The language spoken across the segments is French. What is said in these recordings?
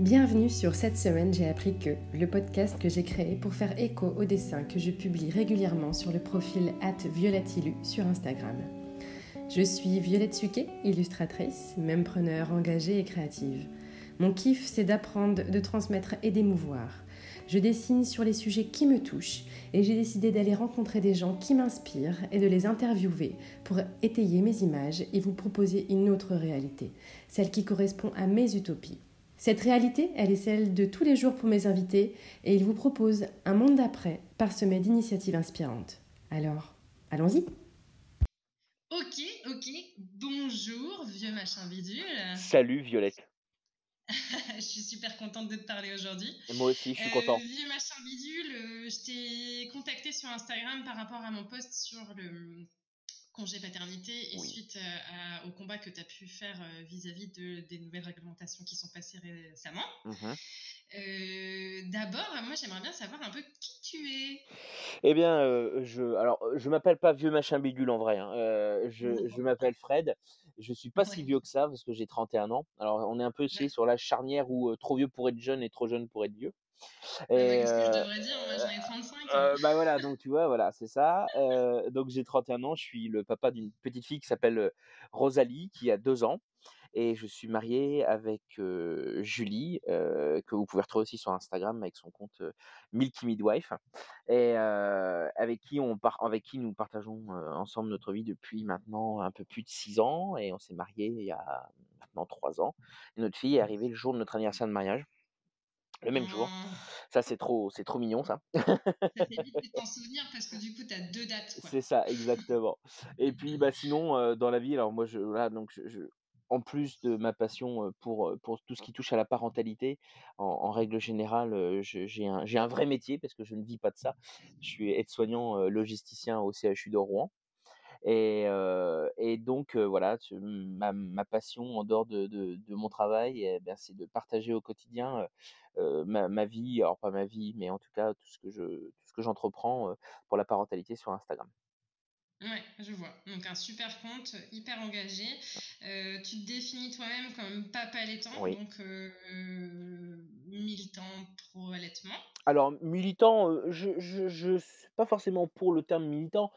Bienvenue sur cette semaine, j'ai appris que, le podcast que j'ai créé pour faire écho aux dessins que je publie régulièrement sur le profil @violetilu sur Instagram. Je suis Violette Suquet, illustratrice, même preneur engagée et créative. Mon kiff, c'est d'apprendre, de transmettre et d'émouvoir. Je dessine sur les sujets qui me touchent et j'ai décidé d'aller rencontrer des gens qui m'inspirent et de les interviewer pour étayer mes images et vous proposer une autre réalité, celle qui correspond à mes utopies. Cette réalité, elle est celle de tous les jours pour mes invités et ils vous proposent un monde d'après parsemé d'initiatives inspirantes. Alors, allons-y Ok, ok, bonjour vieux machin bidule. Salut Violette. je suis super contente de te parler aujourd'hui. moi aussi, je suis content. Euh, vieux machin bidule, euh, je t'ai contacté sur Instagram par rapport à mon post sur le congé paternité et suite euh, au combat que tu as pu faire euh, vis-à-vis de, des nouvelles réglementations qui sont passées récemment. Mmh euh, d'abord, moi j'aimerais bien savoir un peu qui tu es. Eh bien, je, alors, je m'appelle pas vieux machin bidule en vrai. Hein. je, je m'appelle Fred. Je suis pas si vieux que ça parce que j'ai 31 ans. Alors, on est un peu sur la charnière où trop vieux pour être jeune et trop jeune pour être vieux. Qu'est-ce que je devrais dire Moi, j'en ai 35. Euh, bah voilà, donc tu vois, voilà, c'est ça. Donc j'ai 31 ans, je suis le papa d'une petite fille qui s'appelle Rosalie, qui a 2 ans. Et je suis marié avec Julie, que vous pouvez retrouver aussi sur Instagram avec son compte Milky Midwife, et avec qui on part, avec qui nous partageons ensemble notre vie depuis maintenant un peu plus de 6 ans, et on s'est marié il y a maintenant 3 ans. Et notre fille est arrivée le jour de notre anniversaire de mariage. Le même jour. Mmh. Ça, c'est trop, c'est trop mignon, ça. Ça fait t'en souvenir parce que du coup, tu as deux dates. C'est ça, exactement. Et puis, bah, sinon, dans la vie, alors moi, je, là, donc, je, en plus de ma passion pour, pour tout ce qui touche à la parentalité, en, règle générale, j'ai un, un, vrai métier parce que je ne vis pas de ça. Je suis aide-soignant logisticien au CHU de Rouen. Et, et donc, voilà, ma, ma, passion en dehors de, de, mon travail, eh ben, c'est de partager au quotidien ma, ma, vie, alors pas ma vie, mais en tout cas tout ce que j'entreprends pour la parentalité sur Instagram. Ouais, je vois. Donc un super compte, hyper engagé. Euh, tu te définis toi-même comme papa allaitant, donc euh, militant pro allaitement. Alors militant, je, je, je suis pas forcément pour le terme militant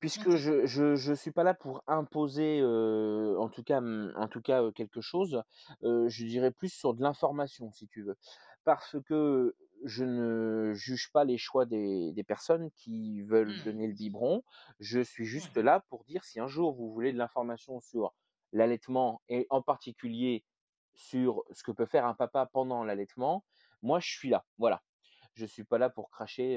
puisque je, je, je suis pas là pour imposer en tout cas en tout cas quelque chose. je dirais plus sur de l'information si tu veux, parce que je ne juge pas les choix des, des personnes qui veulent mmh. donner le biberon. Je suis juste là pour dire si un jour vous voulez de l'information sur l'allaitement et en particulier sur ce que peut faire un papa pendant l'allaitement, moi je suis là. Voilà. Je suis pas là pour cracher.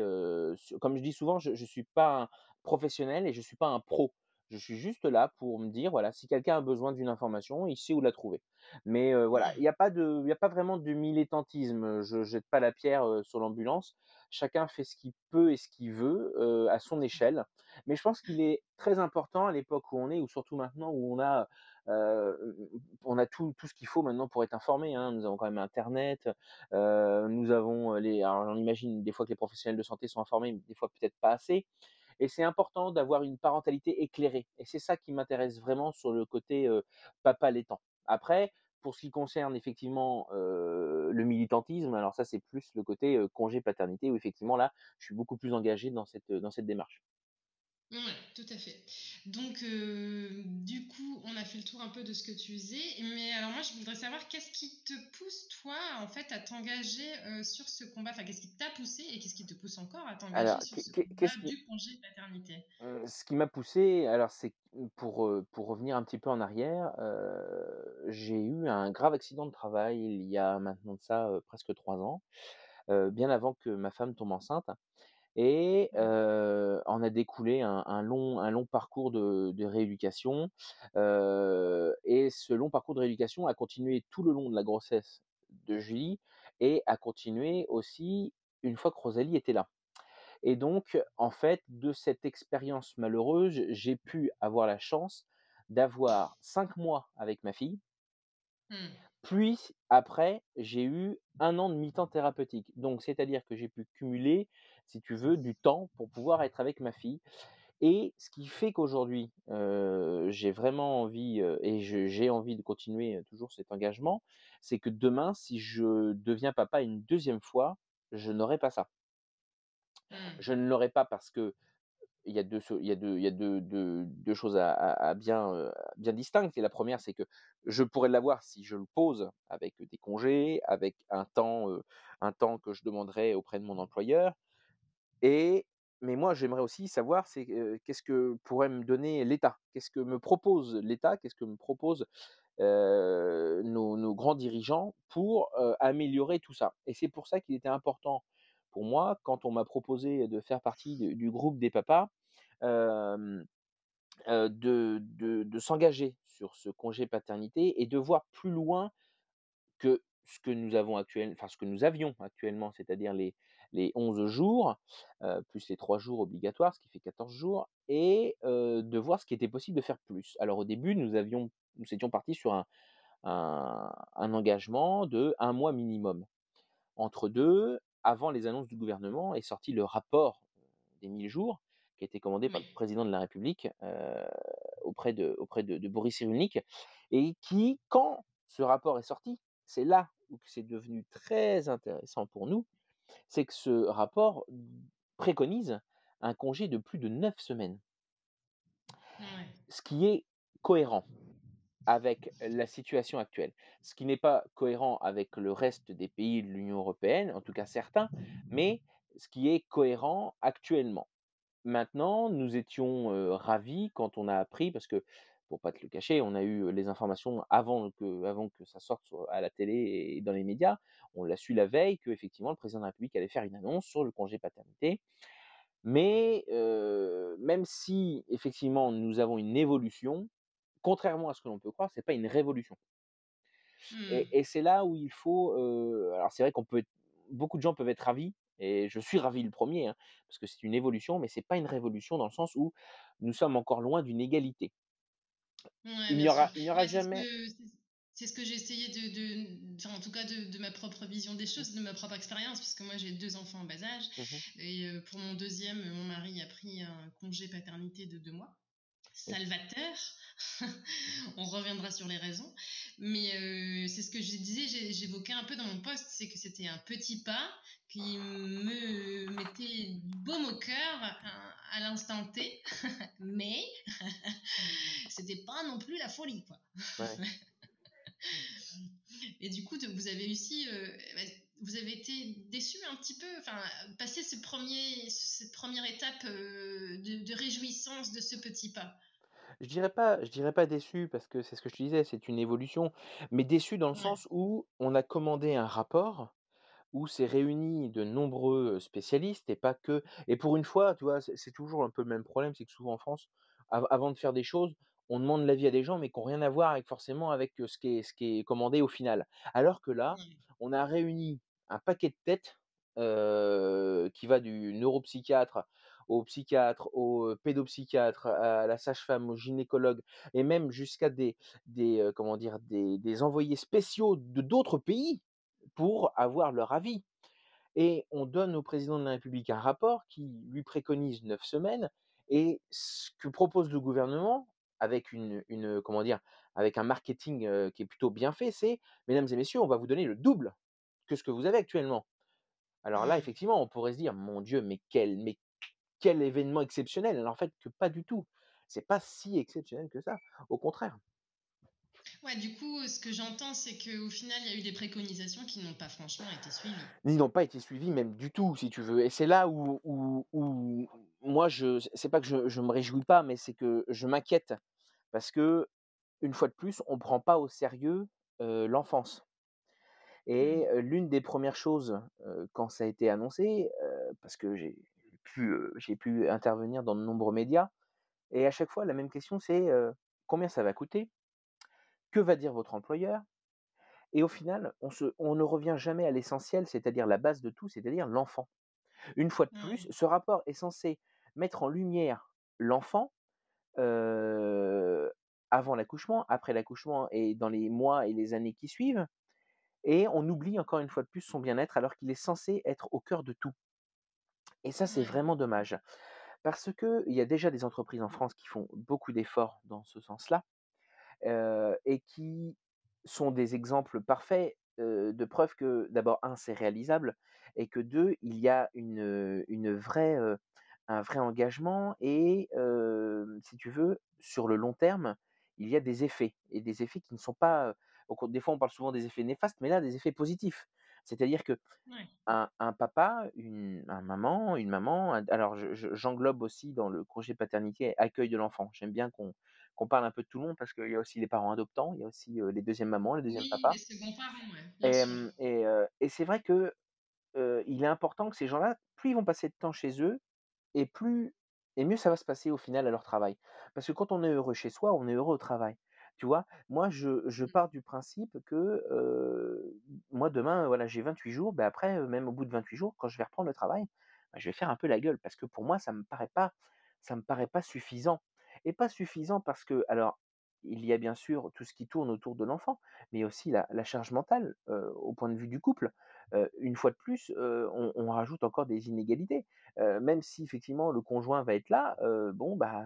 comme je dis souvent, je, je suis pas un professionnel et je suis pas un pro. Je suis juste là pour me dire, voilà, si quelqu'un a besoin d'une information, il sait où la trouver. Mais voilà, il n'y a pas de, a pas vraiment de militantisme. Je jette pas la pierre sur l'ambulance. Chacun fait ce qu'il peut et ce qu'il veut à son échelle. Mais je pense qu'il est très important à l'époque où on est, ou surtout maintenant où on a, on a tout, tout ce qu'il faut maintenant pour être informé. Hein. Nous avons quand même Internet. nous avons les, alors j'en imagine des fois que les professionnels de santé sont informés, mais des fois peut-être pas assez. Et c'est important d'avoir une parentalité éclairée. Et c'est ça qui m'intéresse vraiment sur le côté papa laitant. Après, pour ce qui concerne effectivement le militantisme, alors ça c'est plus le côté congé paternité où effectivement là, je suis beaucoup plus engagé dans cette, dans cette démarche. Oui, tout à fait. Donc, euh, du coup, on a fait le tour un peu de ce que tu faisais. Mais alors, moi, je voudrais savoir qu'est-ce qui te pousse, toi, en fait, à t'engager euh, sur ce combat? Enfin, qu'est-ce qui t'a poussé et qu'est-ce qui te pousse encore à t'engager sur ce combat du congé paternité? Euh, Ce qui m'a poussé, alors, c'est pour, pour revenir un petit peu en arrière, j'ai eu un grave accident de travail il y a maintenant de ça presque trois ans, bien avant que ma femme tombe enceinte. Et on a découlé un, long, un long parcours de, de rééducation. et ce long parcours de rééducation a continué tout le long de la grossesse de Julie et a continué aussi une fois que Rosalie était là. Et donc, en fait, de cette expérience malheureuse, j'ai pu avoir la chance d'avoir cinq mois avec ma fille. Mmh. Puis, après, j'ai eu un an de mi-temps thérapeutique. Donc, c'est-à-dire que j'ai pu cumuler si tu veux, du temps pour pouvoir être avec ma fille. Et ce qui fait qu'aujourd'hui, j'ai vraiment envie, et j'ai envie de continuer, toujours cet engagement, c'est que demain, si je deviens papa une deuxième fois, je n'aurai pas ça. Mmh. Je ne l'aurai pas parce qu'il y a 2 il y a 2 il y a 2- 2- 2 choses à à à bien, bien distinctes et la première c'est que je pourrais l'avoir si je le pose avec des congés, avec un temps, un temps que je demanderai auprès de mon employeur et mais moi j'aimerais aussi savoir c'est, qu'est-ce que pourrait me donner l'État? Qu'est-ce que me propose l'État? Qu'est-ce que me propose, heu, nos grands dirigeants pour, améliorer tout ça? Et c'est pour ça qu'il était important pour moi, quand on m'a proposé de faire partie du groupe des papas, de de s'engager sur ce congé paternité et de voir plus loin que ce que nous avons actuel enfin ce que nous avions actuellement, c'est-à-dire les les 11 jours, plus les 3 jours obligatoires, ce qui fait 14 jours et de voir ce qui était possible de faire plus. Alors au début, nous avions nous étions partis sur un un un engagement de 1 mois minimum. Entre 2, avant les annonces du gouvernement est sorti le rapport des 1000 jours, qui a été commandé par le président de la République, auprès de auprès de de Boris Cyrulnik et qui, quand ce rapport est sorti, c'est là où c'est devenu très intéressant pour nous, c'est que ce rapport préconise un congé de plus de 9 semaines. Ce qui est cohérent avec la situation actuelle. Ce qui n'est pas cohérent avec le reste des pays de l'Union européenne, en tout cas certains, mais ce qui est cohérent actuellement. Maintenant, nous étions, ravis quand on a appris parce que, pour pas te le cacher, on a eu les informations avant que avant que ça sorte à la télé et dans les médias. On l'a su la veille qu'effectivement le président de la République allait faire une annonce sur le congé paternité. Mais, heu, même si effectivement nous avons une évolution, contrairement à ce que l'on peut croire, c'est pas une révolution. Et Mmh. et c'est là où il faut, heu, alors c'est vrai qu'on peut être beaucoup de gens peuvent être ravis et je suis ravi le 1er, hein, parce que c'est une évolution, mais c'est pas une révolution dans le sens où nous sommes encore loin d'une égalité. Ouais, Il n'y aura il jamais c'est ce que j'ai essayé de en tout cas, de de ma propre vision des choses, de ma propre expérience, parce que moi j'ai 2 enfants en bas âge Mmh mh. et pour mon 2e, mon mari a pris un congé paternité de 2 mois. Salvateur, on reviendra sur les raisons, mais c'est ce que je disais, j'é j'évoquais un peu dans mon post, c'est que c'était un petit pas qui me mettait du baume au cœur à l'instant T, mais c'était pas non plus la folie, quoi. Ouais. Et du coup, vous avez réussi, bah, vous avez été déçus un petit peu? Enfin, passer ce 1er cette 1re étape, heu, de de réjouissance de ce petit pas? Je dirais pas je dirais pas déçu parce que c'est ce que je te disais, c'est une évolution, mais déçu dans le Ouais. sens où on a commandé un rapport, où s'est réunis de nombreux spécialistes et pas que et pour une fois, tu vois, c'est toujours un peu le même problème, c'est que souvent en France, av avant de faire des choses, on demande l'avis à des gens, mais qui ont rien à voir avec forcément avec, ce qui est ce qui est commandé au final. Alors que là, Ouais. on a réuni un paquet de têtes, qui va du neuropsychiatre au psychiatre, au pédopsychiatre, à la sage-femme, au gynécologue et même jusqu'à des des, heu, comment dire? Des des envoyés spéciaux de d'autres pays pour avoir leur avis et on donne au président de la République un rapport qui lui préconise 9 semaines et ce que propose le gouvernement avec une une, comment dire? Avec un marketing, qui est plutôt bien fait, c'est: «Mesdames et messieurs, on va vous donner le double que ce que vous avez actuellement». Alors là, Mmh. effectivement, on pourrait se dire: «Mon Dieu, mais quel mais quel événement exceptionnel!» alors en fait que pas du tout. C'est pas si exceptionnel que ça, au contraire. Ouais, du coup, ce que j'entends, c'est qu'au final, il y a eu des préconisations qui n'ont pas franchement été suivies. Ils n'ont pas été suivis même du tout, si tu veux et c'est là où où où moi je c'est pas que je je me réjouis pas, mais c'est que je m'inquiète parce qu'une fois de plus, on prend pas au sérieux, heu, l'enfance et Mmh. heu, l'une des 1res choses, heu, quand ça a été annoncé, parce que j'ai pu, j'ai pu intervenir dans de nombreux médias et à chaque fois la même question c'est, «Combien ça va coûter? Que va dire votre employeur?» et au final, on se on ne revient jamais à l'essentiel, c'est-à-dire la base de tout, c'est-à-dire l'enfant. Une fois de plus, ce rapport est censé mettre en lumière l'enfant, avant l'accouchement, après l'accouchement et dans les mois et les années qui suivent et on oublie encore une fois de plus son bien-être alors qu'il est censé être au cœur de tout et ça, c'est vraiment dommage Parce qu'il y a déjà des entreprises en France qui font beaucoup d'efforts dans ce sens-là, et qui sont des exemples parfaits, de preuve que d'abord 1 c'est réalisable et que 2 il y a une, une vraie, un vrai engagement et si tu veux, sur le long terme, il y a des effets et des effets qui ne sont pas, des fois on parle souvent des effets néfastes, mais là des effets positifs. C'est-à-dire que un, un papa, une un maman, une maman, alors je j'englobe aussi dans le congé paternité accueil de l'enfant. J'aime bien qu'on qu'on parle un peu de tout le monde parce qu'il y a aussi les parents adoptants, il y a aussi, les deuxièmes mamans, les deuxièmes Oui, papas les seconds parents, ouais, bien et et c'est vrai que, il est important que ces gens-là, plus ils vont passer de temps chez eux et plus et mieux ça va se passer au final à leur travail. Parce que quand on est heureux chez soi, on est heureux au travail. Tu vois? Moi, je je Mmh. pars du principe que, moi demain, voilà, j'ai 28 jours, bah, après, même au bout de 28 jours, quand je vais reprendre le travail, bah, je vais faire un peu la gueule parce que pour moi, ça me paraît pas ça me paraît pas suffisant et pas suffisant parce que alors, il y a bien sûr tout ce qui tourne autour de l'enfant, mais aussi la la charge mentale, au point de vue du couple. Une fois de plus, on rajoute encore des inégalités. Même si effectivement le conjoint va être là, bon, bah,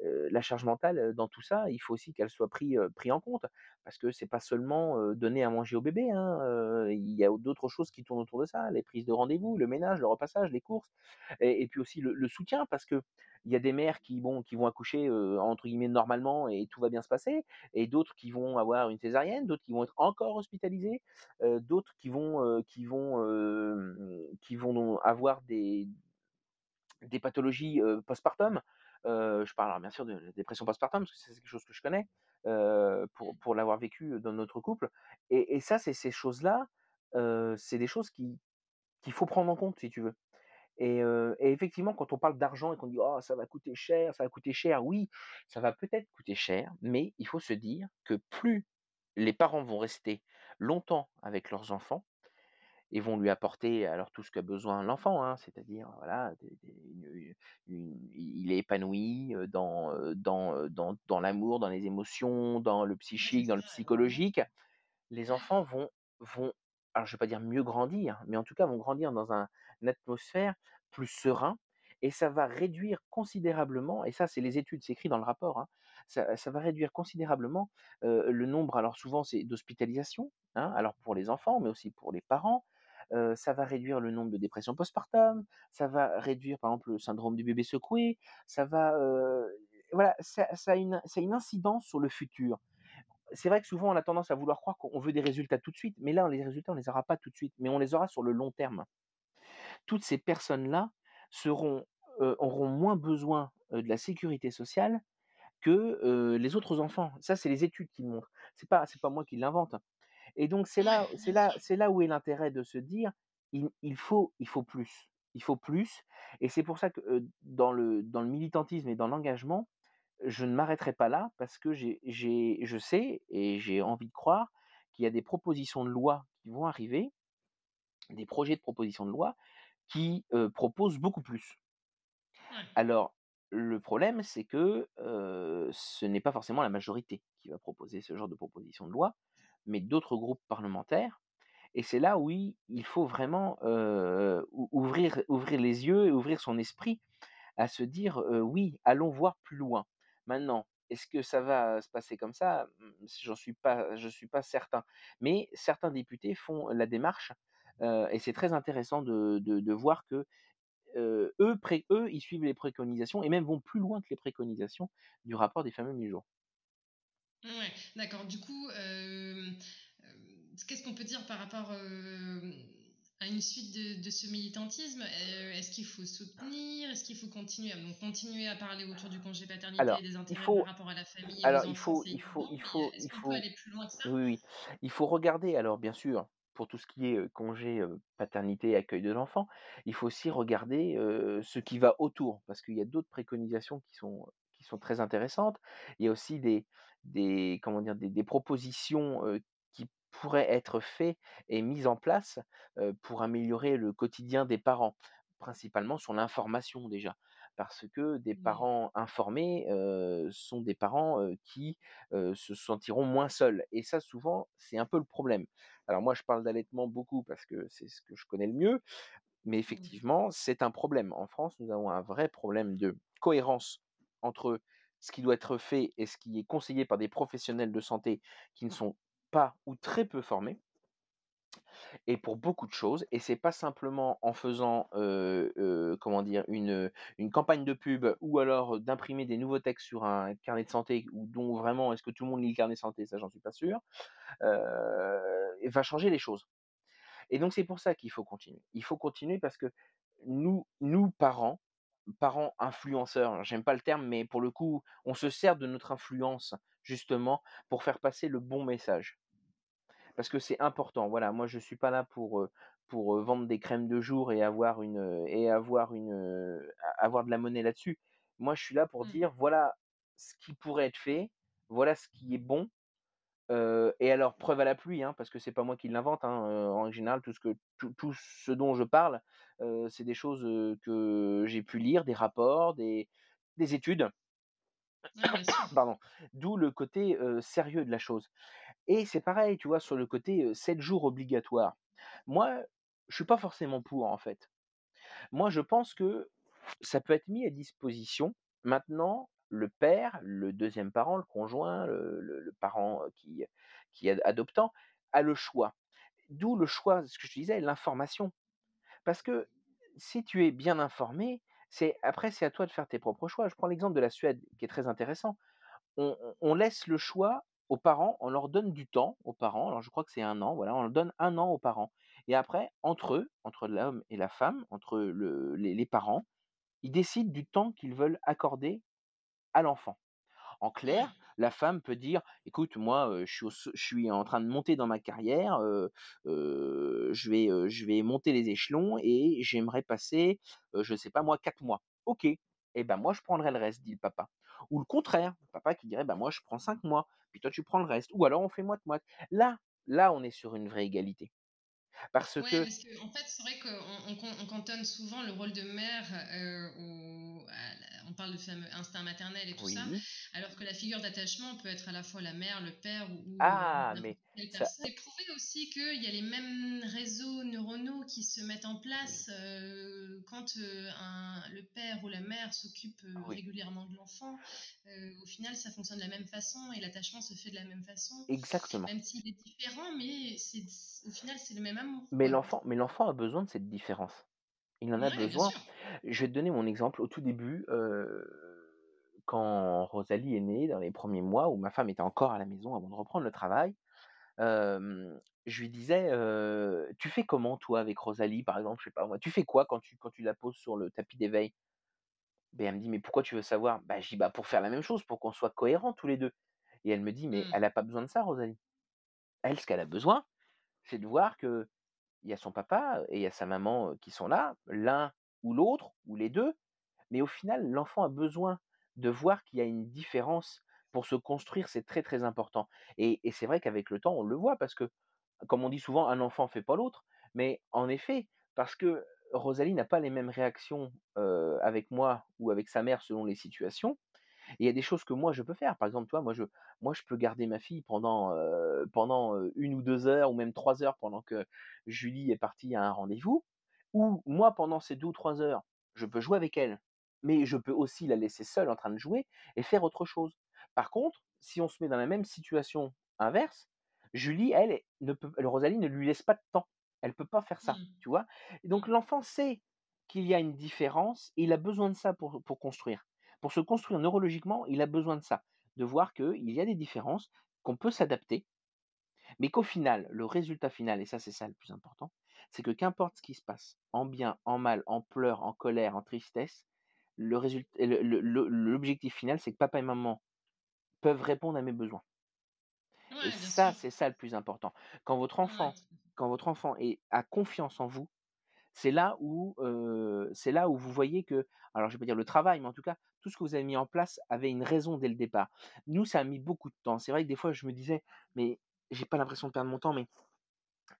la charge mentale, dans tout ça, il faut aussi qu'elle soit pris, heu, pris en compte. Parce que c'est pas seulement, donner à manger au bébé, hein, il y a d'autres choses qui tournent autour de ça, les prises de rendez-vous, le ménage, le repassage, les courses et puis aussi le le soutien parce qu'il y a des mères qui, vont accoucher, entre guillemets «normalement» et tout va bien se passer et d'autres qui vont avoir une césarienne, d'autres qui vont être encore hospitalisées, d'autres qui vont, avoir des pathologies, postpartum. Je parle alors bien sûr de dépression postpartum parce que c'est quelque chose que je connais, pour l'avoir vécu, dans notre couple et ça, c'est ces choses-là, c'est des choses qui qu'il faut prendre en compte si tu veux et effectivement quand on parle d'argent et qu'on dit: «Oh ça va coûter cher, ça va coûter cher», oui, ça va peut-être coûter cher, mais il faut se dire que plus les parents vont rester longtemps avec leurs enfants et vont lui apporter alors tout ce qu'a besoin l'enfant, hein, c'est-à-dire voilà, des des une une il est épanoui, dans, dans, dans dans l'amour, dans les émotions, dans le psychique, dans le psychologique. Les enfants vont vont alors je vais pas dire mieux grandir, mais en tout cas vont grandir dans un atmosphère plus serein et ça va réduire considérablement et ça c'est les études, c'est écrit dans le rapport, hein, ça va réduire considérablement, le nombre alors souvent c'est d'hospitalisations, hein, alors pour les enfants, mais aussi pour les parents. Ça va réduire le nombre de dépressions postpartum, ça va réduire par exemple le syndrome du bébé secoué, ça va, voilà, ça ça a une ça a une incidence sur le futur. C'est vrai que souvent on a tendance à vouloir croire qu'on veut des résultats tout de suite, mais là les résultats on les aura pas tout de suite, mais on les aura sur le long terme. Toutes ces personnes-là seront, auront moins besoin, de la sécurité sociale que, les autres enfants. Ça, c'est les études qui le montrent. C'est pas c'est pas moi qui l'invente et donc c'est là c'est là c'est là où est l'intérêt de se dire: «Il il faut il faut plus, il faut plus» et c'est pour ça que, dans le dans le militantisme et dans l'engagement, je ne m'arrêterai pas là parce que j'ai j'ai je sais et j'ai envie de croire qu'il y a des propositions de loi qui vont arriver, des projets de propositions de loi qui, heu, proposent beaucoup plus. Ouais. Alors, le problème, c'est que, ce n'est pas forcément la majorité qui va proposer ce genre de proposition de loi, mais d'autres groupes parlementaires et c'est là où il il faut vraiment, ouvrir ouvrir les yeux et ouvrir son esprit à se dire, «Oui, allons voir plus loin». Maintenant, est-ce que ça va se passer comme ça? Mmh, j'en suis pas je suis pas certain, mais certains députés font la démarche, et c'est très intéressant de de de voir que, eux pré eux, ils suivent les préconisations et même vont plus loin que les préconisations du rapport des fameux 1000 jours. Ouais, d'accord. Du coup, qu'est-ce qu'on peut dire par rapport, à une suite de de ce militantisme? Est-ce qu'il faut soutenir? Est-ce qu'il faut continuer? Donc continuer à parler autour du congé paternité et des il intérêts par faut rapport à la famille alors aux il enfants, faut il faut il faut il qu'on peut faut aller plus loin que ça? oui, oui, il faut regarder alors bien sûr, pour tout ce qui est, congé, paternité et accueil de l'enfant, il faut aussi regarder, ce qui va autour. Parce qu'il y a d'autres préconisations qui sont qui sont très intéressantes. Il y a aussi des des comment dire? Des des propositions, qui pourraient être faits et mises en place, pour améliorer le quotidien des parents. Principalement sur l'information déjà. Parce que des parents informés, sont des parents, qui, se sentiront moins seuls et ça souvent, c'est un peu le problème. Alors moi, je parle d'allaitement beaucoup parce que c'est ce que je connais le mieux, Mais effectivement, c'est un problème. En France, nous avons un vrai problème de cohérence entre ce qui doit être fait et ce qui est conseillé par des professionnels de santé qui ne sont pas ou très peu formés. Et pour beaucoup de choses, et c'est pas simplement en faisant, comment dire? Une, campagne de pub ou alors d'imprimer des nouveaux textes sur un carnet de santé ou dont vraiment est-ce que tout le monde lit le carnet de santé? Ça, j'en suis pas sûr, va changer les choses. Et donc c'est pour ça qu'il faut continuer. Il faut continuer parce que nous nous parents, parents influenceurs, j'aime pas le terme, mais pour le coup, on se sert de notre influence justement pour faire passer le bon message parce que c'est important. Voilà, moi je suis pas là pour, pour vendre des crèmes de jour et avoir une et avoir une avoir de la monnaie là-dessus. Moi, je suis là pour Mmh. dire voilà ce qui pourrait être fait, voilà ce qui est bon. et alors preuve à la pluie, hein, parce que c'est pas moi qui l'invente. Hein, en général, tout ce que tout, tout ce dont je parle, c'est des choses que j'ai pu lire, des rapports, des, des études. Sûr. Pardon. D'où le côté sérieux de la chose. Et c'est pareil, tu vois, sur le côté 7 jours obligatoires. Moi, je suis pas forcément pour, en fait. Moi, je pense que ça peut être mis à disposition. Maintenant, le père, le deuxième parent, le conjoint, le, parent qui, qui est adoptant, a le choix. D'où le choix, ce que je disais, l'information. Parce que si tu es bien informé, c'est après c'est à toi de faire tes propres choix. Je prends l'exemple de la Suède, qui est très intéressant. On laisse le choix aux parents, on leur donne du temps aux parents. Alors je crois que c'est un an, voilà, on leur donne un an aux parents. Et après, entre eux, entre l'homme et la femme, entre le- les, les parents, ils décident du temps qu'ils veulent accorder à l'enfant. En clair, la femme peut dire: «Écoute, moi, je suis au s je suis en train de monter dans ma carrière, je vais, je vais monter les échelons et j'aimerais passer, je sais pas moi, 4 mois». «OK, et ben, moi, je prendrai le reste», dit le papa. Ou le contraire, le papa qui dirait: «Bah, moi, je prends 5 mois, puis toi, tu prends le reste». Ou alors on fait moite-moite. Là là, on est sur une vraie égalité. Parce Ouais, que parce en fait, c'est vrai qu'on on, cantonne souvent le rôle de mère euh, au, à la- on parle de fameux instinct maternel et tout ça, alors que la figure d'attachement peut être à la fois la mère, le père ou, ou, euh, Ah, mais ça. J'ai prouvé aussi qu'il y a les mêmes réseaux neuronaux qui se mettent en oui, place euh, quand euh, un, le père ou la mère s'occupe euh, oui, régulièrement de l'enfant. Au final, ça fonctionne de la même façon et l'attachement se fait de la même façon, exactement. même s'il est différent, mais c'est, au final, c'est le même amour, Mais l'enfant mais l'enfant a besoin de cette différence. Il en a Ouais, besoin. Je vais te donner mon exemple. Au tout début, quand Rosalie est née, dans les premiers mois où ma femme était encore à la maison avant de reprendre le travail, je lui disais, «Tu fais comment toi avec Rosalie?» par exemple, je sais pas moi. «Tu fais quoi quand tu quand tu la poses sur le tapis d'éveil?» Ben elle me dit: «Mais pourquoi tu veux savoir?» bah, je dis: «Bah, pour faire la même chose, pour qu'on soit cohérents tous les 2». Et elle me dit: «Mais Mmh. elle a pas besoin de ça Rosalie. Elle, ce qu'elle a besoin, c'est de voir qu'il y a son papa et il y a sa maman, qui sont là, l'un ou l'autre ou les 2. Mais au final, l'enfant a besoin de voir qu'il y a une différence pour se construire, c'est très, très important. Et c'est vrai qu'avec le temps, on le voit parce que, comme on dit souvent: «Un enfant fait pas l'autre». Mais en effet, parce que Rosalie n'a pas les mêmes réactions, avec moi ou avec sa mère selon les situations. Il y a des choses que moi je peux faire. Par exemple, toi, moi je moi je peux garder ma fille pendant, pendant, 1 ou 2 heures ou même 3 heures pendant que Julie est partie à un rendez-vous. Ou moi pendant ces 2 ou 3 heures, je peux jouer avec elle. Mais je peux aussi la laisser seule en train de jouer et faire autre chose. Par contre, si on se met dans la même situation inverse, Julie, elle, ne peut Rosalie ne lui laisse pas de temps. Elle peut pas faire ça, Mmh. tu vois? Et donc l'enfant sait qu'il y a une différence et il a besoin de ça pour pour construire. Pour se construire neurologiquement, il a besoin de ça, de voir qu'il y a des différences, qu'on peut s'adapter, mais qu'au final, le résultat final, et ça c'est ça le plus important, c'est que qu'importe ce qui se passe, en bien, en mal, en pleurs, en colère, en tristesse, le résultat, le- le- le- l'objectif final, c'est que papa et maman peuvent répondre à mes besoins. Et Ouais, ça, c'est ça le plus important. Quand votre Ouais, enfant, quand votre enfant est, a confiance en vous, c'est là où, c'est là où vous voyez que alors je vais pas dire le travail, mais en tout cas, tout ce que vous avez mis en place avait une raison dès le départ. Nous, ça a mis beaucoup de temps. C'est vrai que des fois, je me disais: «Mais j'ai pas l'impression de perdre mon temps, mais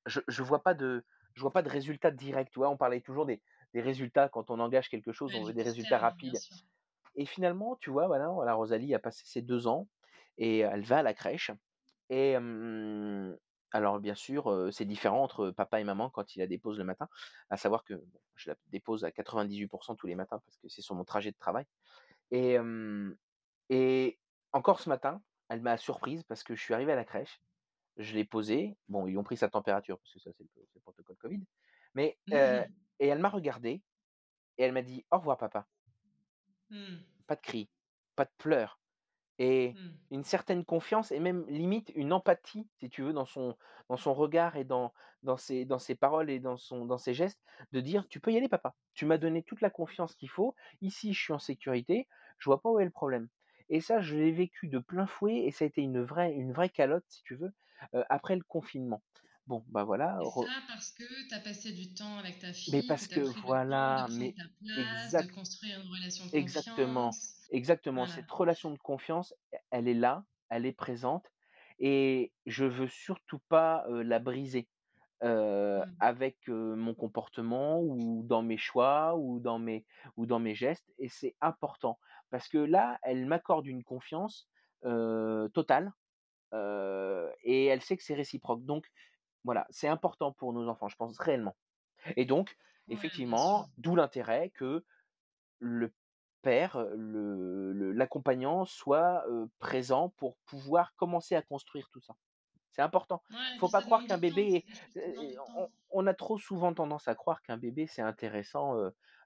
je je vois pas de je vois pas de résultats directs», tu vois? On parlait toujours des des résultats quand on engage quelque chose, ouais, on veut des résultats rapides. Et finalement, tu vois, voilà, voilà, Rosalie a passé ses 2 ans et elle va à la crèche et Alors bien sûr, c'est différent entre papa et maman quand il la dépose le matin. À savoir que bon, je la dépose à 98% tous les matins parce que c'est sur mon trajet de travail et et encore ce matin, elle m'a surprise parce que je suis arrivé à la crèche, je l'ai posée, bon, ils ont pris sa température parce que ça c'est le protocole covid, mais et elle m'a regardé et elle m'a dit: «Au revoir papa». Mmh. Pas de cris, pas de pleurs et Mmh. une certaine confiance et même limite une empathie, si tu veux, dans son dans son regard et dans dans ses dans ses paroles et dans son dans ses gestes, de dire: «Tu peux y aller papa, tu m'as donné toute la confiance qu'il faut, ici je suis en sécurité, je vois pas où est le problème» et ça, je l'ai vécu de plein fouet et ça a été une vraie une vraie calotte, si tu veux, après le confinement. Bon, bah, voilà, Et re ça parce que tu as passé du temps avec ta mais fille, que parce as que pris le temps de voilà, mais ta place, de exact construire une relation de exactement, confiance. exactement, Voilà. cette relation de confiance, e elle est là, elle est présente et je veux surtout pas, la briser, Mmh. avec, mon comportement ou dans mes choix ou dans mes ou dans mes gestes et c'est important parce que là, elle m'accorde une confiance, totale, et elle sait que c'est réciproque donc voilà, c'est important pour nos enfants, je pense réellement et donc effectivement, d'où l'intérêt que le père, le le l'accompagnant soit, présent pour pouvoir commencer à construire tout ça. C'est important. Ouais, et Faut pas croire qu'un bébé est on on a trop souvent tendance à croire qu'un bébé c'est intéressant,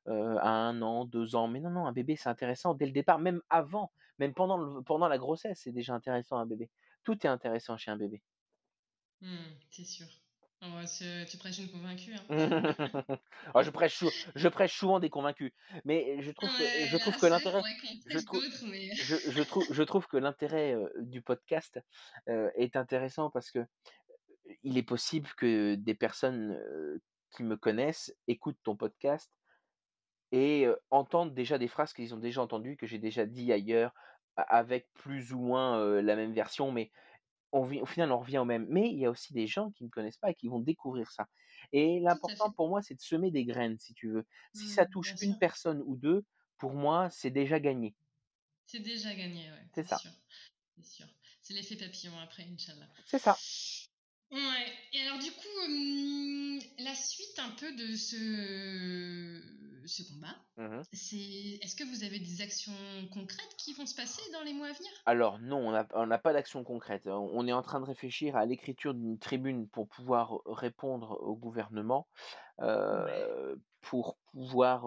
à 1 an, 2 ans, mais non, non, un bébé c'est intéressant dès le départ, même avant, même pendant le pendant la grossesse, c'est déjà intéressant un bébé. Tout est intéressant chez un bébé. Mmh, c'est sûr. Oh tu prêches une convaincue, hein. Ah, je prêche sou je prêche souvent des convaincus, mais je trouve que je trouve l'intérêt je trouve d'autres, mais je je trouve je trouve que l'intérêt, du podcast, est intéressant parce que, il est possible que des personnes, qui me connaissent écoutent ton podcast et entendent déjà des phrases qu'ils ont déjà entendues, que j'ai déjà dit ailleurs, avec plus ou moins, la même version, mais on au final, on revient au même. Mais il y a aussi des gens qui ne connaissent pas et qui vont découvrir ça et l'important pour moi, c'est de semer des graines, si tu veux. Si ça Mmh, touche une sûr. personne ou 2, pour moi, c'est déjà gagné. C'est déjà gagné, ouais, C'est ça, c'est sûr. C'est l'effet papillon après, Inch'Allah. c'est ça. Ouais. Et alors du coup, hum, la suite un peu de ce, ce combat, Mmh c'est est-ce que vous avez des actions concrètes qui vont se passer dans les mois à venir? Alors non, on n'a pas d'action concrète. On est en train de réfléchir à l'écriture d'une tribune pour pouvoir répondre au gouvernement, Ouais. pour pouvoir,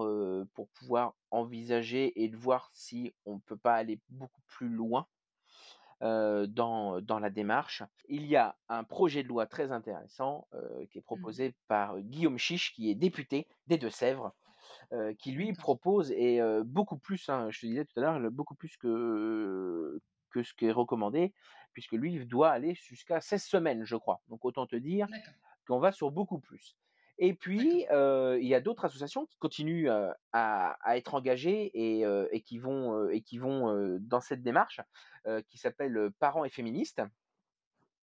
pour pouvoir envisager et de voir si on ne peut pas aller beaucoup plus loin, dans, dans la démarche. Il y a un projet de loi très intéressant, qui est Mhm. proposé par Guillaume Chiche, qui est député des Deux-Sèvres, qui lui propose et beaucoup plus, hein, je te disais tout à l'heure, beaucoup plus que que ce qui est recommandé, puisque lui, il doit aller jusqu'à 16 semaines, je crois. Donc autant te dire qu'on va sur beaucoup plus. Et puis, il y a d'autres associations qui continuent, à à être engagées et qui vont, heu et qui vont, heu, dans cette démarche, qui s'appelle, Parents et féministes,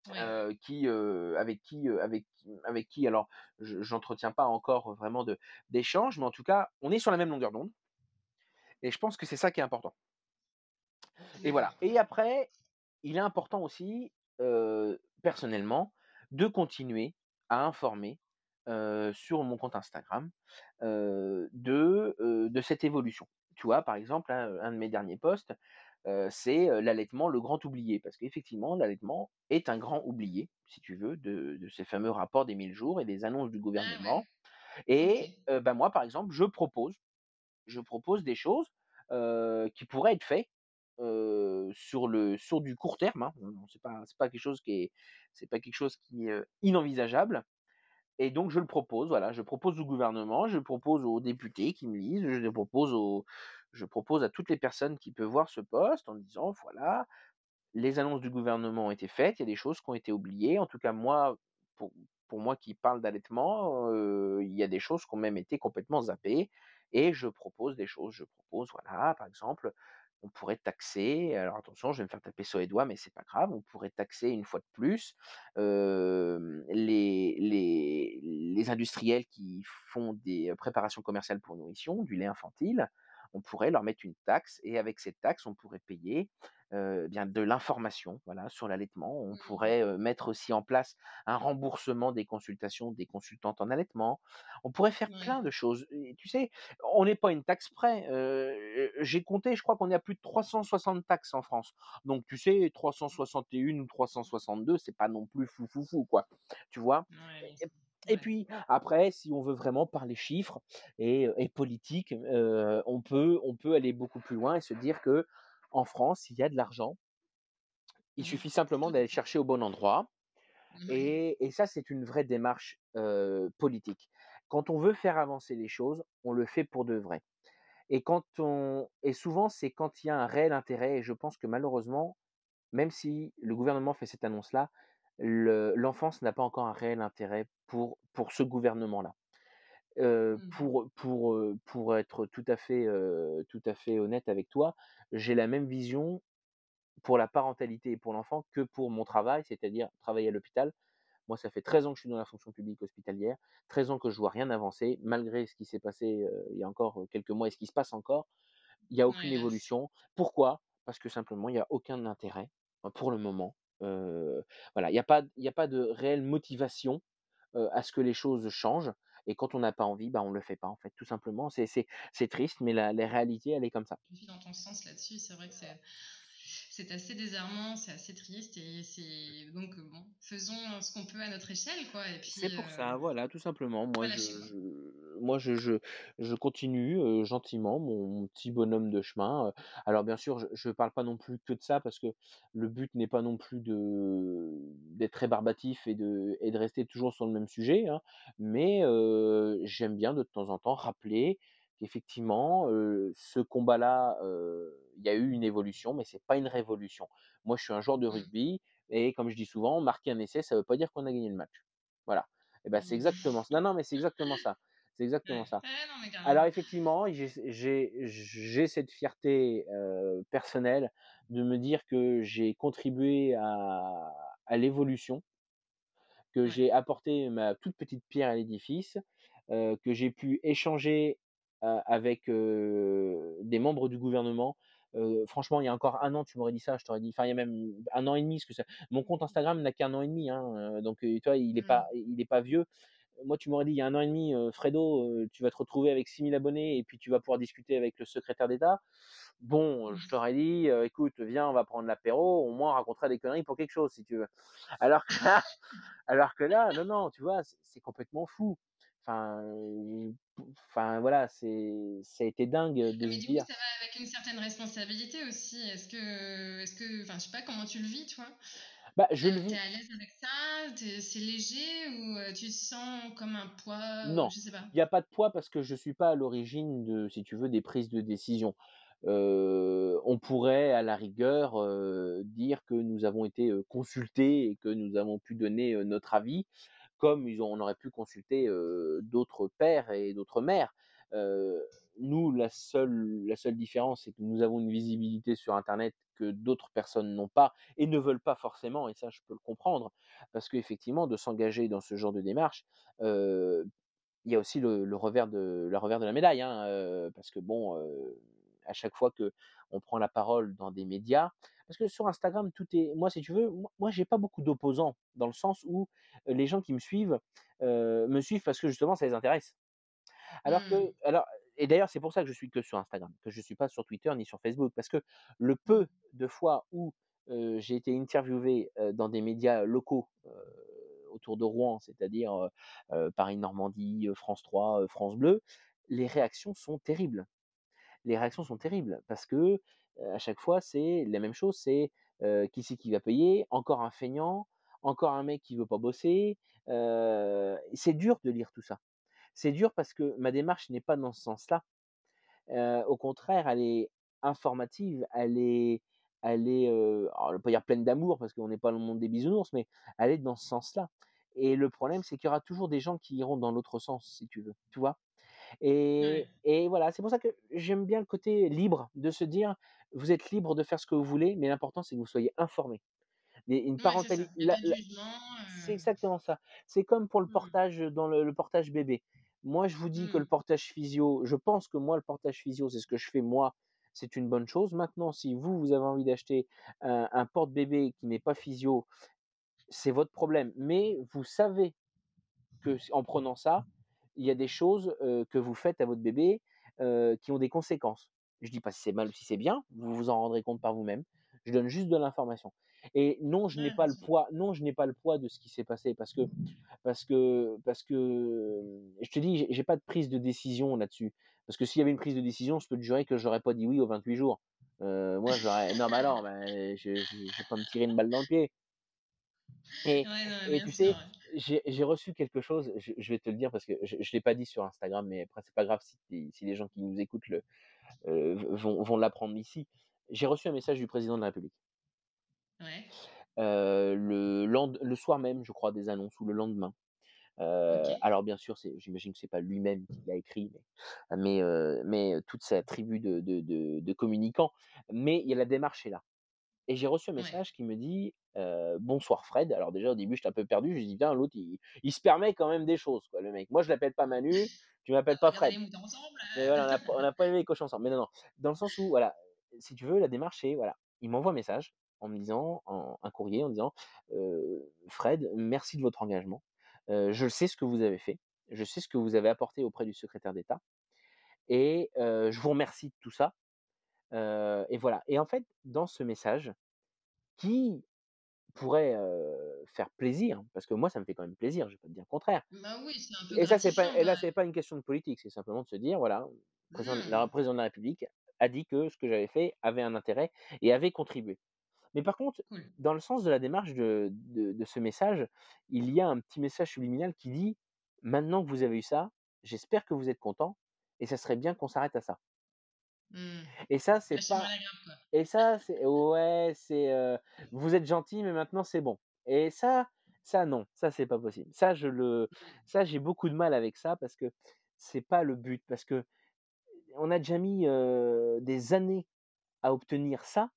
Ouais. qui, avec qui, heu, avec avec qui alors je j'entretiens pas encore vraiment de d'échanges, mais en tout cas, on est sur la même longueur d'onde et je pense que c'est ça qui est important. Et voilà. Et après, il est important aussi, personnellement, de continuer à informer, sur mon compte Instagram, de, de cette évolution. Tu vois? Par exemple, là, un de mes derniers posts, c'est, l'allaitement, le grand oublié. Parce qu'effectivement, l'allaitement est un grand oublié, si tu veux, de de ces fameux rapports des 1000 jours et des annonces du Ah gouvernement. Et bah, moi, par exemple, je propose je propose des choses, qui pourraient être faites, sur le sur du court terme, hein. C'est pas c'est pas quelque chose qui est c'est pas quelque chose qui est, inenvisageable et donc je le propose, voilà. Je propose au gouvernement, je propose aux députés qui me lisent, je propose je propose à toutes les personnes qui peuvent voir ce post en disant: «Voilà, les annonces du gouvernement ont été faites, il y a des choses qui ont été oubliées. En tout cas, moi, pour pour moi qui parle d'allaitement, heu, il y a des choses qui ont même été complètement zappées et je propose des choses. Je propose, voilà, par exemple, on pourrait taxer alors attention, je vais me faire taper sur les doigts, mais c'est pas grave, on pourrait taxer une fois de plus, les les industriels qui font des, préparations commerciales pour nourrition, du lait infantile. On pourrait leur mettre une taxe et avec cette taxe, on pourrait payer bien de l'information, voilà, sur l'allaitement. On Mmh. pourrait, mettre aussi en place un remboursement des consultations des consultantes en allaitement. On pourrait faire plein de choses et tu sais, on n'est pas une taxe près, j'ai compté, je crois qu'on est à plus de 360 taxes en France. Donc tu sais, 361 ou 362, c'est pas non plus fou, fou, fou, quoi. Tu vois? Et, puis après, si on veut vraiment parler chiffres et, et politique, on peut on peut aller beaucoup plus loin et se dire que en France, il y a de l'argent. Il Mmh. suffit simplement d'aller chercher au bon endroit. Et, et ça, c'est une vraie démarche politique. Quand on veut faire avancer les choses, on le fait pour de vrai. Et quand on et souvent, c'est quand il y a un réel intérêt. Et je pense que malheureusement, même si le gouvernement fait cette annonce-là, l'enfance n'a pas encore un réel intérêt pour, pour ce gouvernement-là. Mmh. pour, pour, pour être tout à, fait, tout à fait honnête avec toi, j'ai la même vision pour la parentalité et pour l'enfant que pour mon travail, c'est-à-dire travailler à l'hôpital. Moi, ça fait 13 ans que je suis dans la fonction publique hospitalière, 13 ans que je vois rien avancer, malgré ce qui s'est passé il y a encore quelques mois et ce qui se passe encore. Il n'y a aucune évolution. Pourquoi? Parce que simplement, il n'y a aucun intérêt pour le moment. Voilà, il n'y a, pas, a pas de réelle motivation à ce que les choses changent. Et quand on n'a pas envie, bah, on ne le fait pas, en fait, tout simplement. C'est triste, mais la, la, réalité, elle est comme ça. Dans ton sens là-dessus. C'est vrai que c'est c'est assez désarmant, c'est assez triste et c'est donc bon, faisons ce qu'on peut à notre échelle quoi. Et puis c'est pour euh, ça, voilà, tout simplement. Moi, je, je, moi, je, je, je continue euh, gentiment mon, mon, petit bonhomme de chemin. Alors bien sûr, je ne parle pas non plus que de ça parce que le but n'est pas non plus de d'être rébarbatif et de et de rester toujours sur le même sujet. Hein, mais euh, j'aime bien de temps en temps rappeler qu'effectivement, euh, ce combat-là, il y a eu une évolution, mais c'est pas une révolution. Moi, je suis un joueur de rugby, et comme je dis souvent, marquer un essai, ça ne veut pas dire qu'on a gagné le match. Voilà. Et ben, c'est exactement ça. Non, non, mais c'est exactement ça. C'est exactement ça. Alors, effectivement, j'ai cette fierté personnelle de me dire que j'ai contribué à, à l'évolution, que j'ai apporté ma toute petite pierre à l'édifice, que j'ai pu échanger avec des membres du gouvernement. franchement, il y a encore un an, tu m'aurais dit ça, je t'aurais dit, enfin, il y a même un an et demi, parce que ça, mon compte Instagram n'a qu'un an et demi, hein, donc toi, il n'est mmh. pas, il est pas vieux. Moi, tu m'aurais dit il y a un an et demi, Fredo, tu vas te retrouver avec 6000 abonnés et puis tu vas pouvoir discuter avec le secrétaire d'État. Bon, je t'aurais dit, écoute, viens, on va prendre l'apéro, au moins on racontera des conneries pour quelque chose, si tu veux. Alors que là, alors que là non, non, tu vois, c'est complètement fou. Enfin, enfin voilà, c'est, ça a été dingue de mais se du dire. Coup, ça va avec une certaine responsabilité aussi. Est-ce que, est-ce que, enfin, je sais pas comment tu le vis, toi? Bah, je le vis. T'es à l'aise avec ça? C'est léger ou tu sens comme un poids Non, je sais pas? Il n'y a pas de poids parce que je suis pas à l'origine de, si tu veux, des prises de décision. Euh, on pourrait à la rigueur euh, dire que nous avons été consultés et que nous avons pu donner notre avis, comme ils ont, on aurait pu consulter d'autres pères et d'autres mères. nous, la seule, la seule différence, c'est que nous avons une visibilité sur Internet que d'autres personnes n'ont pas et ne veulent pas forcément, et ça, je peux le comprendre, parce qu'effectivement, de s'engager dans ce genre de démarche, il y a aussi le, revers de, le revers de la médaille, hein, parce que bon, à chaque fois que on prend la parole dans des médias, parce que sur Instagram, tout est, moi, si tu veux, moi, j'ai pas beaucoup d'opposants dans le sens où les gens qui me suivent euh, me suivent parce que justement, ça les intéresse. Alors que, Mmh. alors, et d'ailleurs, c'est pour ça que je suis que sur Instagram, que je suis pas sur Twitter ni sur Facebook, parce que le peu de fois où euh, j'ai été interviewé euh, dans des médias locaux autour de Rouen, c'est-à-dire Paris Normandie, France 3, France Bleu, les réactions sont terribles les réactions sont terribles parce que à chaque fois, c'est la même chose, c'est qui c'est qui va payer, encore un feignant, encore un mec qui veut pas bosser. c'est dur de lire tout ça. C'est dur parce que ma démarche n'est pas dans ce sens-là. au contraire, elle est informative, elle est, elle est, je pas dire pleine d'amour parce qu'on n'est pas dans le monde des bisounours, mais elle est dans ce sens-là. Et le problème, c'est qu'il y aura toujours des gens qui iront dans l'autre sens, si tu veux. Tu vois? Et, et, voilà, c'est pour ça que j'aime bien le côté libre de se dire, vous êtes libre de faire ce que vous voulez, mais l'important c'est que vous soyez informé. Une parentalité, c'est exactement ça. C'est comme pour le portage dans le, le, portage bébé. Moi, je vous dis que le portage physio, je pense que moi, le portage physio, c'est ce que je fais moi, c'est une bonne chose. Maintenant, si vous, vous avez envie d'acheter un un porte-bébé qui n'est pas physio, c'est votre problème. Mais vous savez que en prenant ça, il y a des choses, que vous faites à votre bébé, qui ont des conséquences. Je dis pas si c'est mal ou si c'est bien, vous vous en rendrez compte par vous-même. Je donne juste de l'information et non, je n'ai Ouais, pas le poids non, je n'ai pas le poids de ce qui s'est passé parce que parce que parce que, je te dis, j'ai pas de prise de décision là-dessus. Parce que s'il y avait une prise de décision, je peux te jurer que j'aurais pas dit oui aux 28 jours. Moi j'aurais non, bah, non, bah, je je je vais pas me tirer une balle dans le pied. Et Ouais, non, mais et bien tu sûr, sais, ouais. j'ai reçu quelque chose, je je vais te le dire parce que je je l'ai pas dit sur Instagram, mais après c'est pas grave si les gens qui nous écoutent le, heu, vont vont l'apprendre ici. J'ai reçu un message du président de la République, Ouais, heu, le soir même, je crois, des annonces ou le lendemain. OK. alors bien sûr, j'imagine que c'est pas lui-même qui l'a écrit, mais mais heu, mais toute sa tribu de de de de communicants, mais il y a la démarche est là. Et j'ai reçu un Ouais. message qui me dit, heu: «Bonsoir Fred». Alors déjà au début j'étais un peu perdu, je dis: «Putain l'autre il il se permet quand même des choses quoi le mec». Moi je l'appelle pas Manu, tu m'appelles pas garder Fred. Mais voilà, on a pas on a pas élevé les cochons ensemble. Mais non, non, dans le sens où voilà, si tu veux la démarche c'est voilà, il m'envoie un message en me disant en un courrier en disant, heu: «Fred, merci de votre engagement. Heu, je sais ce que vous avez fait, je sais ce que vous avez apporté auprès du secrétaire d'État et je vous remercie de tout ça». Et voilà et en fait dans ce message qui pourrait, faire plaisir, parce que moi ça me fait quand même plaisir, je vais pas te dire le contraire. Bah, oui, c'est un peu Et ça c'est pas et là c'est pas une question de politique, c'est simplement de se dire voilà, la Mmh. président de la République a dit que ce que j'avais fait avait un intérêt et avait contribué. Mais par contre, Cool. dans le sens de la démarche de de de ce message, il y a un petit message subliminal qui dit: «Maintenant que vous avez eu ça, j'espère que vous êtes content et ça serait bien qu'on s'arrête à ça». Mmh. Et ça c'est pas. Et ça, c'est ouais, c'est, vous êtes gentil, mais maintenant c'est bon. Et ça ça non, ça c'est pas possible. Ça je le ça j'ai beaucoup de mal avec ça parce que c'est pas le but. Parce que on a déjà mis, des années à obtenir ça,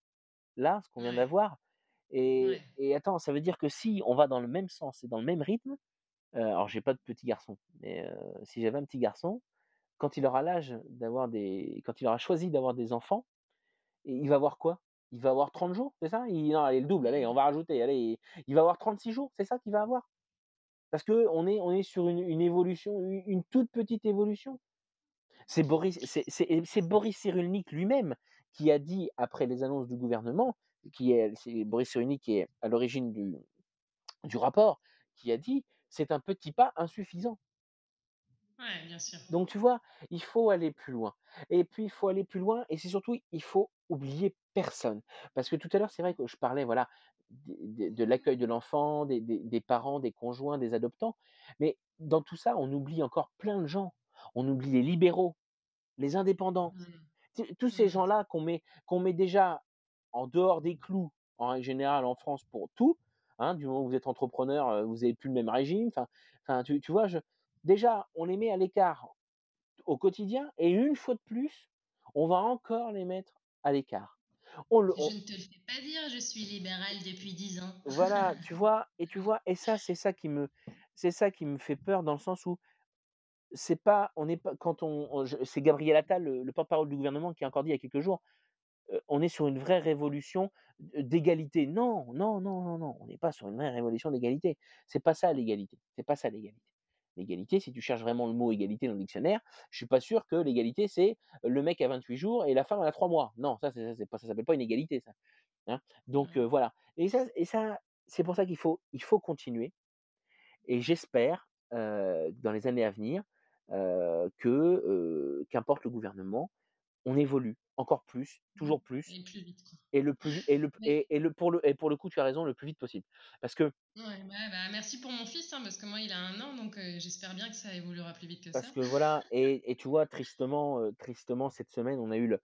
là, ce qu'on vient d'avoir et ouais. et attends, ça veut dire que si on va dans le même sens et dans le même rythme, alors j'ai pas de petit garçon, mais si j'avais un petit garçon, quand il aura l'âge d'avoir des quand il aura choisi d'avoir des enfants, il va avoir quoi? Il va avoir 30 jours, c'est ça? Il non, allez, le double, allez, on va rajouter, allez, il va avoir 36 jours, c'est ça qu'il va avoir? Parce est on est sur une évolution, une toute petite évolution. C'est Boris c'est Boris Cyrulnik lui-même qui a dit après les annonces du gouvernement, qui est c'est Boris Cyrulnik qui est à l'origine du rapport, qui a dit: «C'est un petit pas insuffisant». Ouais, bien sûr. Donc tu vois, il faut aller plus loin et puis il faut aller plus loin et c'est surtout, il faut oublier personne. Parce que tout à l'heure, c'est vrai que je parlais, voilà, de l'accueil de l'enfant, des des des parents, des conjoints, des adoptants, mais dans tout ça, on oublie encore plein de gens. On oublie les libéraux, les indépendants, Mmh. tous ces Mmh. gens-là qu'on met qu'on met déjà en dehors des clous, en règle générale en France pour tout, hein, du moment où vous êtes entrepreneur, heu, vous avez plus le même régime, enfin tu tu vois? Je déjà, on les met à l'écart au quotidien et une fois de plus, on va encore les mettre à l'écart. On le Je ne te le fais pas dire, je suis libérale depuis 10 ans. voilà, tu vois? Et tu vois? Et ça, c'est ça qui me c'est ça qui me fait peur dans le sens où c'est pas on n'est pas quand on c'est Gabriel Attal, le le porte-parole du gouvernement qui a encore dit il y a quelques jours, «On est sur une vraie révolution, d'égalité». Non, non, non, non, non, on n'est pas sur une vraie révolution d'égalité. C'est pas ça l'égalité, c'est pas ça l'égalité. L'égalité, si tu cherches vraiment le mot égalité dans le dictionnaire, je suis pas sûr que l'égalité, c'est le mec a 28 jours et la femme a 3 mois. Non, ça c'est ça ça s'appelle pas une égalité ça, hein. Donc Mmh. voilà et ça et ça, c'est pour ça qu'il faut il faut continuer et j'espère, dans les années à venir, que, qu'importe le gouvernement, on évolue encore plus, Ouais, toujours plus aller plus vite, quoi. et le plus et le et et le pour le et pour le coup, tu as raison, le plus vite possible. Parce que ouais, bah bah, merci pour mon fils, hein, parce que moi, il a un an, donc j'espère bien que ça évoluera plus vite que Parce ça. que voilà et et tu vois tristement, tristement cette semaine on a eu le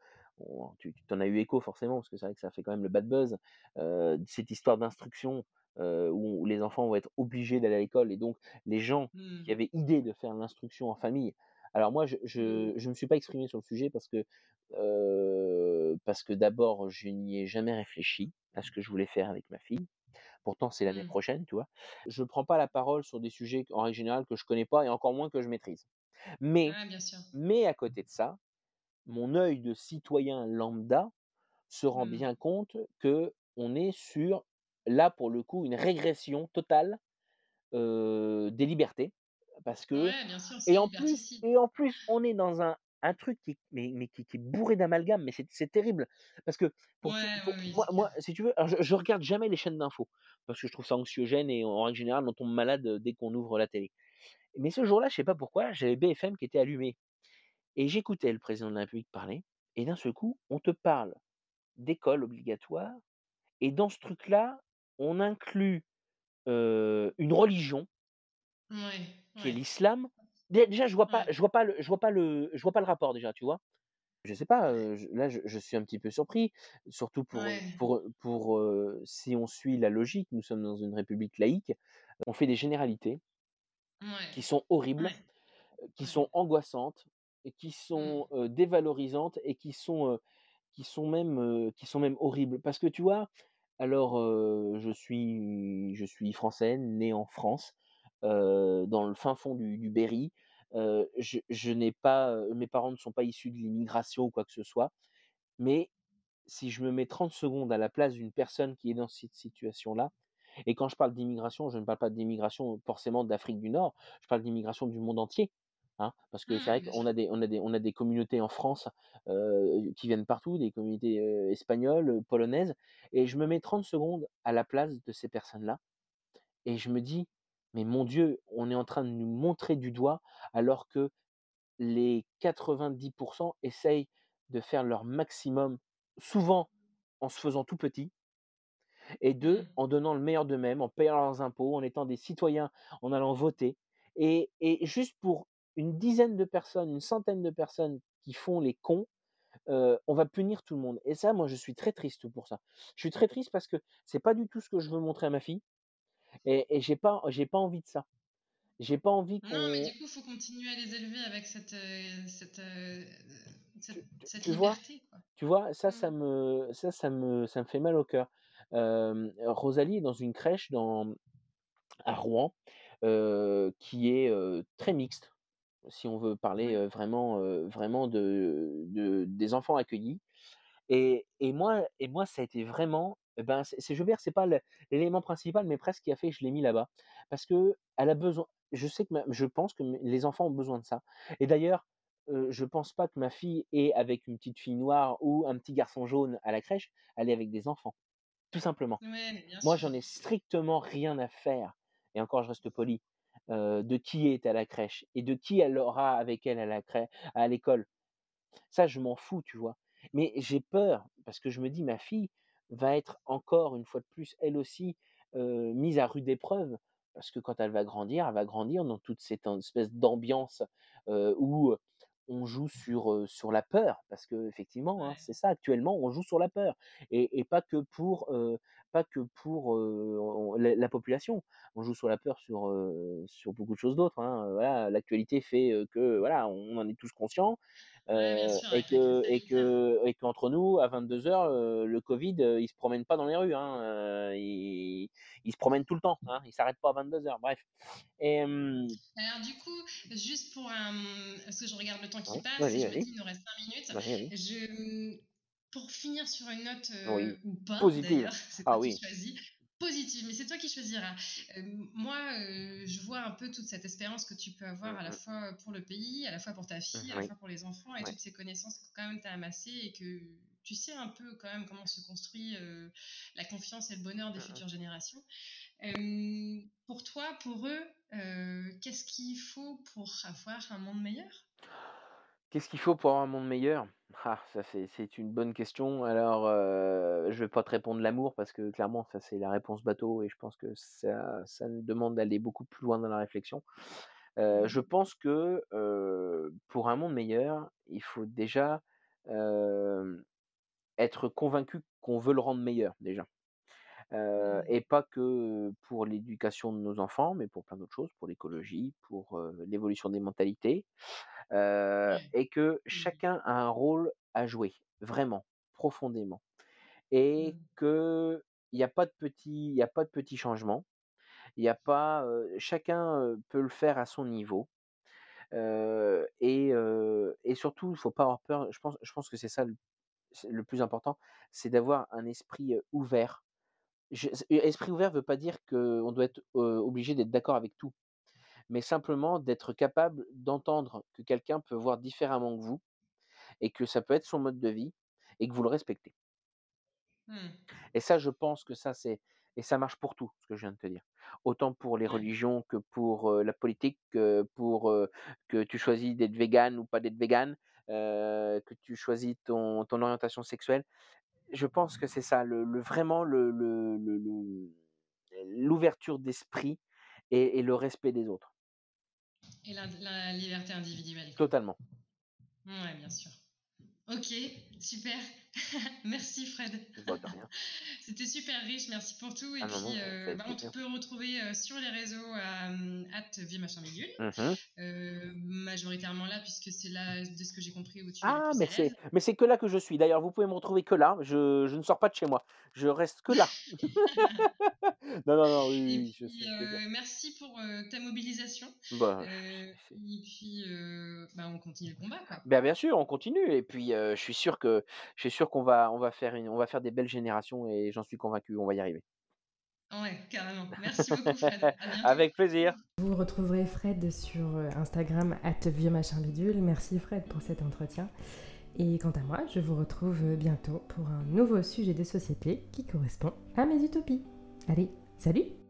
tu tu en as eu écho forcément parce que c'est vrai que ça fait quand même le bad buzz, cette histoire d'instruction, où les enfants vont être obligés d'aller à l'école et donc les gens qui Mmh. avaient idée de faire l'instruction en famille. Alors moi je Mmh. je je me suis pas exprimé sur le sujet parce que, parce que d'abord je n'y ai jamais réfléchi à ce que je voulais faire avec ma fille. Pourtant c'est l'année Mmh. prochaine, tu vois? Je prends pas la parole sur des sujets en règle générale que je connais pas et encore moins que je maîtrise. Mais Ah bien sûr. mais à côté de ça, mon œil de citoyen lambda se rend Mmh. bien compte qu'on est sur, là, pour le coup, une régression totale, des libertés. Parce que Ouais, bien sûr, c'est et en plus et en plus, on est dans un un truc qui mais mais qui qui est bourré d'amalgame, mais c'est c'est terrible. Parce que Ouais, pour tout ouais, pour oui, moi moi, si tu veux, je je regarde jamais les chaînes d'infos, parce que je trouve ça anxiogène et en règle générale, on tombe malade, dès qu'on ouvre la télé. Mais ce jour-là, je sais pas pourquoi, j'avais BFM qui était allumé et j'écoutais le président de la République parler et d'un seul coup, on te parle d'école obligatoire et dans ce truc-là, on inclut, une religion Ouais, qui est l'islam. Dé déjà, je vois pas je vois pas le je vois pas le je vois pas le rapport déjà, tu vois? Je sais pas, je là, je je suis un petit peu surpris, surtout pour, ouais, pour, pour, si on suit la logique, nous sommes dans une république laïque, on fait des généralités ouais, qui sont horribles, qui sont angoissantes et qui sont, dévalorisantes et qui sont, qui sont même, qui sont même horribles. Parce que tu vois, alors, je suis je suis français, né en France, dans le fin fond du du Berry. Je je n'ai pas, mes parents ne sont pas issus de l'immigration ou quoi que ce soit, mais si je me mets 30 secondes à la place d'une personne qui est dans cette situation-là, et quand je parle d'immigration, je ne parle pas d'immigration forcément d'Afrique du Nord, je parle d'immigration du monde entier. Hein, parce que c'est Mmh, vrai bien qu'on a des, on a des, on a des communautés en France euh, qui viennent partout, des communautés euh, espagnoles, polonaises, et je me mets 30 secondes à la place de ces personnes-là, et je me dis, mais mon Dieu, on est en train de nous montrer du doigt alors que les 90% essayent de faire leur maximum, souvent en se faisant tout petit, et deux, Mmh. en donnant le meilleur d'eux-mêmes, en payant leurs impôts, en étant des citoyens, en allant voter. Et, et juste pour une dizaine de personnes, une centaine de personnes qui font les cons, euh, on va punir tout le monde. Et ça, moi, je suis très triste pour ça. Je suis très triste parce que c'est pas du tout ce que je veux montrer à ma fille, et, et j'ai pas, j'ai pas envie de ça. J'ai pas envie Non, mais qu'on, du coup, il faut continuer à les élever avec cette, heu, cette, heu, cette tu, tu- cette tu vois, quoi. Tu vois? Ça, Mmh. ça me ça ça me ça me fait mal au cœur. Rosalie est dans une crèche dans à Rouen, qui est, très mixte, si on veut parler, vraiment, vraiment de de des enfants accueillis et et moi et moi ça a été vraiment, ben, c'est c'est je veux dire, c'est pas l'élément principal, mais presque qui a fait que je l'ai mis là-bas. Parce qu'elle a besoin je sais que ma je pense que les enfants ont besoin de ça et d'ailleurs, heu, je pense pas que ma fille est avec une petite fille noire ou un petit garçon jaune à la crèche, elle est avec des enfants, tout simplement. Ouais, Moi, j'en ai strictement rien à faire et encore je reste poli, de qui est à la crèche et de qui elle aura avec elle à la crè à l'école. Ça, je m'en fous, tu vois? Mais j'ai peur parce que je me dis: «Ma fille va être encore une fois de plus, elle aussi, mise à rude épreuve». Parce que quand elle va grandir, elle va grandir dans toute cette espèce d'ambiance, où, on joue sur, la peur. Parce qu'effectivement, hein, Ouais. c'est ça actuellement, on joue sur la peur et et pas que pour, pas que pour, on la la population. On joue sur la peur sur, sur beaucoup de choses d'autres, hein, voilà. L'actualité fait, que voilà, on en est tous conscients. Ouais, bien Heu sûr, et avec la crise que et que et qu'entre nous, à 22:00, heu, le Covid, il se promène pas dans les rues, hein, il il se promène tout le temps, hein, il s'arrête pas à 22:00, bref et Alors du coup, juste pour un, parce que je regarde le temps qui ouais, passe et vas-y, je me dis vas-y, il nous reste 5 minutes. vas-y, vas-y. Je, pour finir sur une note euh, Oui, ou pas positive. c'est Ah oui. choisis, positive, mais c'est toi qui choisiras. Euh, moi, euh, je vois un peu toute cette espérance que tu peux avoir à la mh. fois pour le pays, à la fois pour ta fille, à la fois pour les enfants et ouais. toutes ces connaissances que quand même tu as amassées et que tu sais un peu quand même comment se construit la confiance et le bonheur des Mmh mh. futures générations. Pour toi, pour eux, qu'est-ce qu'il faut pour avoir un monde meilleur? Qu'est-ce qu'il faut pour avoir un monde meilleur? Ah, ça c'est une bonne question. Alors, je vais pas te répondre l'amour parce que clairement ça c'est la réponse bateau et je pense que ça ça nous demande d'aller beaucoup plus loin dans la réflexion. Heu, je pense que, pour un monde meilleur, il faut déjà, être convaincu qu'on veut le rendre meilleur déjà. Mhm. et pas que pour l'éducation de nos enfants, mais pour plein d'autres choses, pour l'écologie, pour, l'évolution des mentalités, et que Oui. chacun a un rôle à jouer, vraiment, profondément et Mhm. qu'il y a pas de petits il a pas de petits changements. Il a pas, chacun, peut le faire à son niveau. et, et surtout, il ne faut pas avoir peur. Je pense, je pense que c'est ça le, le plus important, c'est d'avoir un esprit ouvert. Esprit ouvert ne veut pas dire qu'on doit être obligé d'être d'accord avec tout, mais simplement d'être capable d'entendre que quelqu'un peut voir différemment que vous et que ça peut être son mode de vie et que vous le respectez. Mmh. Et ça, je pense que ça, c'est. Et ça marche pour tout, ce que je viens de te dire. Autant pour les religions que pour la politique, que pour que tu choisis d'être vegan ou pas d'être vegan, que tu choisis ton, ton orientation sexuelle. Je pense que c'est ça, le, vraiment le, l'ouverture d'esprit et, le respect des autres. Et la, liberté individuelle. Totalement. Oui, bien sûr. Ok, super. merci Fred. C'était super riche, merci pour tout. Et ah puis, euh, bah, on peut retrouver euh, sur les réseaux euh, at Vie Machin mmh euh, majoritairement là, puisque c'est là, de ce que j'ai compris, où tu Ah, mais c'est, mais c'est que là que je suis. D'ailleurs, vous pouvez me retrouver que là. Je, je ne sors pas de chez moi. Je reste que là. non, non, non, oui, je sais. merci pour ta mobilisation. Bah, et puis, bah, on continue le combat. Quoi. Ben, bien sûr, on continue. Et puis, je suis sûr que je suis sûr qu'on va, on va, faire on va faire des belles générations et j'en suis convaincu, on va y arriver. Ouais, carrément. Merci beaucoup, Fred. Avec plaisir. Vous retrouverez Fred sur euh, Instagram, vieux machin bidule. Merci, Fred, pour cet entretien. Et quant à moi, je vous retrouve bientôt pour un nouveau sujet de société qui correspond à mes utopies. Allez, salut